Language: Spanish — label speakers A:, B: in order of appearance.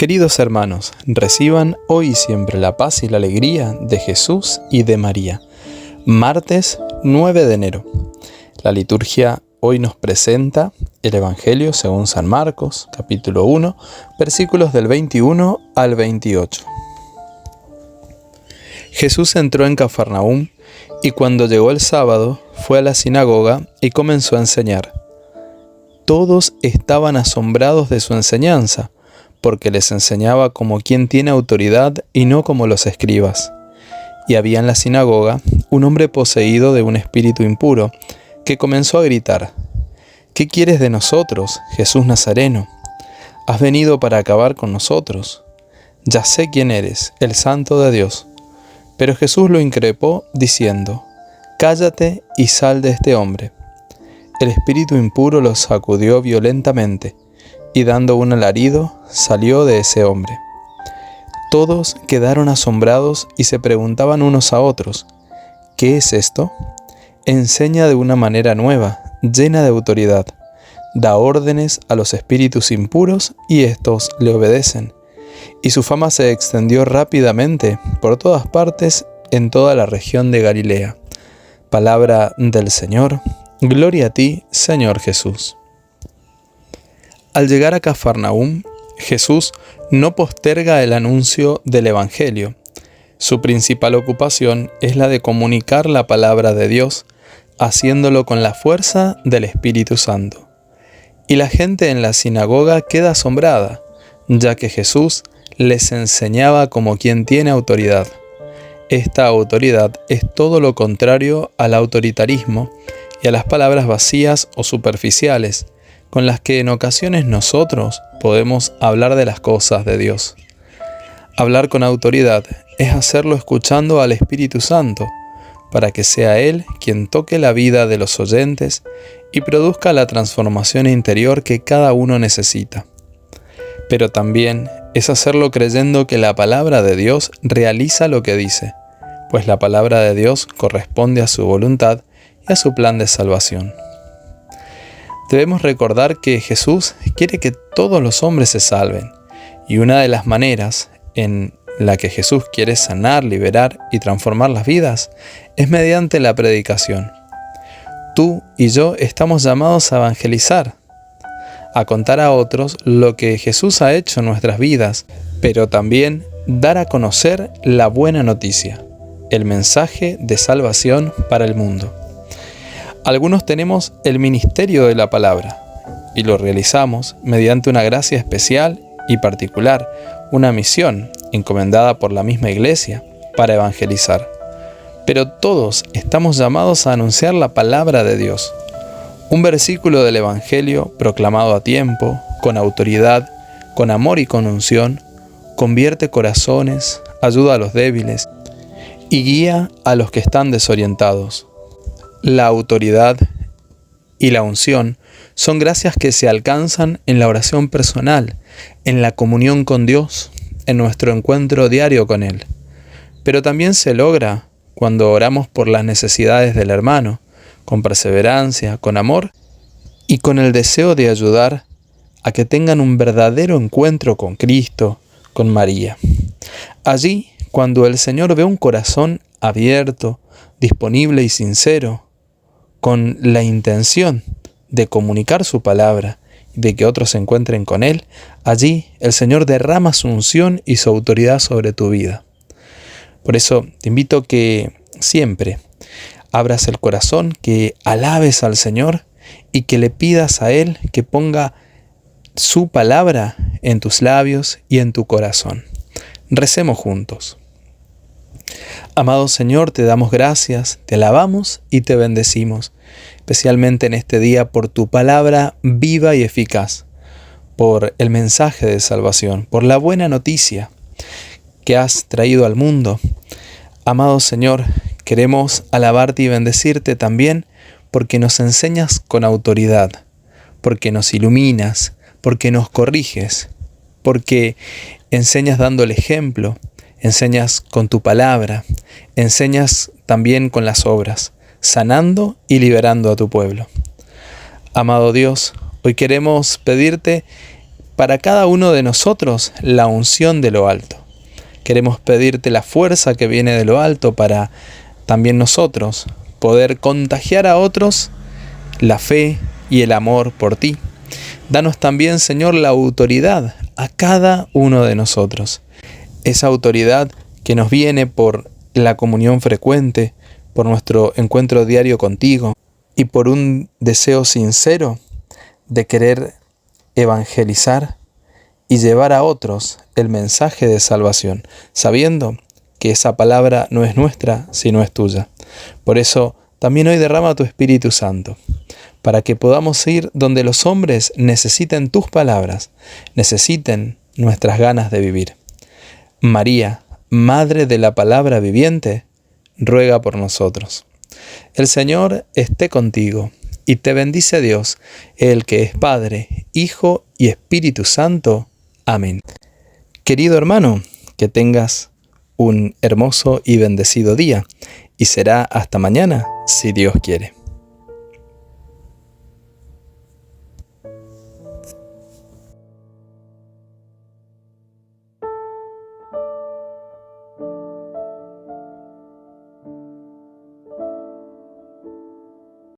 A: Queridos hermanos, reciban hoy y siempre la paz y la alegría de Jesús y de María. Martes 9 de enero. La liturgia hoy nos presenta el Evangelio según San Marcos, capítulo 1, versículos del 21 al 28. Jesús entró en Cafarnaúm y cuando llegó el sábado fue a la sinagoga y comenzó a enseñar. Todos estaban asombrados de su enseñanza porque les enseñaba como quien tiene autoridad y no como los escribas. Y había en la sinagoga un hombre poseído de un espíritu impuro, que comenzó a gritar, ¿Qué quieres de nosotros, Jesús Nazareno? ¿Has venido para acabar con nosotros? Ya sé quién eres, el santo de Dios. Pero Jesús lo increpó, diciendo, Cállate y sal de este hombre. El espíritu impuro lo sacudió violentamente, y dando un alarido, salió de ese hombre. Todos quedaron asombrados y se preguntaban unos a otros, ¿qué es esto? Enseña de una manera nueva, llena de autoridad. Da órdenes a los espíritus impuros y éstos le obedecen. Y su fama se extendió rápidamente por todas partes en toda la región de Galilea. Palabra del Señor. Gloria a ti, Señor Jesús. Al llegar a Cafarnaúm, Jesús no posterga el anuncio del Evangelio. Su principal ocupación es la de comunicar la palabra de Dios, haciéndolo con la fuerza del Espíritu Santo. Y la gente en la sinagoga queda asombrada, ya que Jesús les enseñaba como quien tiene autoridad. Esta autoridad es todo lo contrario al autoritarismo y a las palabras vacías o superficiales, con las que en ocasiones nosotros podemos hablar de las cosas de Dios. Hablar con autoridad es hacerlo escuchando al Espíritu Santo, para que sea Él quien toque la vida de los oyentes y produzca la transformación interior que cada uno necesita. Pero también es hacerlo creyendo que la palabra de Dios realiza lo que dice, pues la palabra de Dios corresponde a su voluntad y a su plan de salvación debemos recordar que Jesús quiere que todos los hombres se salven. Y una de las maneras en la que Jesús quiere sanar, liberar y transformar las vidas es mediante la predicación. Tú y yo estamos llamados a evangelizar, a contar a otros lo que Jesús ha hecho en nuestras vidas, pero también dar a conocer la buena noticia, el mensaje de salvación para el mundo. Algunos tenemos el ministerio de la palabra y lo realizamos mediante una gracia especial y particular, una misión encomendada por la misma iglesia para evangelizar. Pero todos estamos llamados a anunciar la palabra de Dios. Un versículo del Evangelio proclamado a tiempo, con autoridad, con amor y con unción, convierte corazones, ayuda a los débiles y guía a los que están desorientados. La autoridad y la unción son gracias que se alcanzan en la oración personal, en la comunión con Dios, en nuestro encuentro diario con Él. Pero también se logra cuando oramos por las necesidades del hermano, con perseverancia, con amor y con el deseo de ayudar a que tengan un verdadero encuentro con Cristo, con María. Allí, cuando el Señor ve un corazón abierto, disponible y sincero, con la intención de comunicar su palabra y de que otros se encuentren con Él, allí el Señor derrama su unción y su autoridad sobre tu vida. Por eso te invito que siempre abras el corazón, que alabes al Señor y que le pidas a Él que ponga su palabra en tus labios y en tu corazón. Recemos juntos. Amado Señor, te damos gracias, te alabamos y te bendecimos, especialmente en este día por tu palabra viva y eficaz, por el mensaje de salvación, por la buena noticia que has traído al mundo. Amado Señor, queremos alabarte y bendecirte también porque nos enseñas con autoridad, porque nos iluminas, porque nos corriges, porque enseñas dando el ejemplo, enseñas con tu palabra, enseñas también con las obras, sanando y liberando a tu pueblo. Amado Dios, hoy queremos pedirte para cada uno de nosotros la unción de lo alto. Queremos pedirte la fuerza que viene de lo alto para también nosotros poder contagiar a otros la fe y el amor por ti. Danos también, Señor, la autoridad a cada uno de nosotros. Esa autoridad que nos viene por la comunión frecuente, por nuestro encuentro diario contigo y por un deseo sincero de querer evangelizar y llevar a otros el mensaje de salvación, sabiendo que esa palabra no es nuestra, sino es tuya. Por eso, también hoy derrama tu Espíritu Santo, para que podamos ir donde los hombres necesiten tus palabras, necesiten nuestras ganas de vivir. María, Madre de la Palabra Viviente, ruega por nosotros. El Señor esté contigo, y te bendice Dios, el que es Padre, Hijo y Espíritu Santo. Amén. Querido hermano, que tengas un hermoso y bendecido día, y será hasta mañana, si Dios quiere.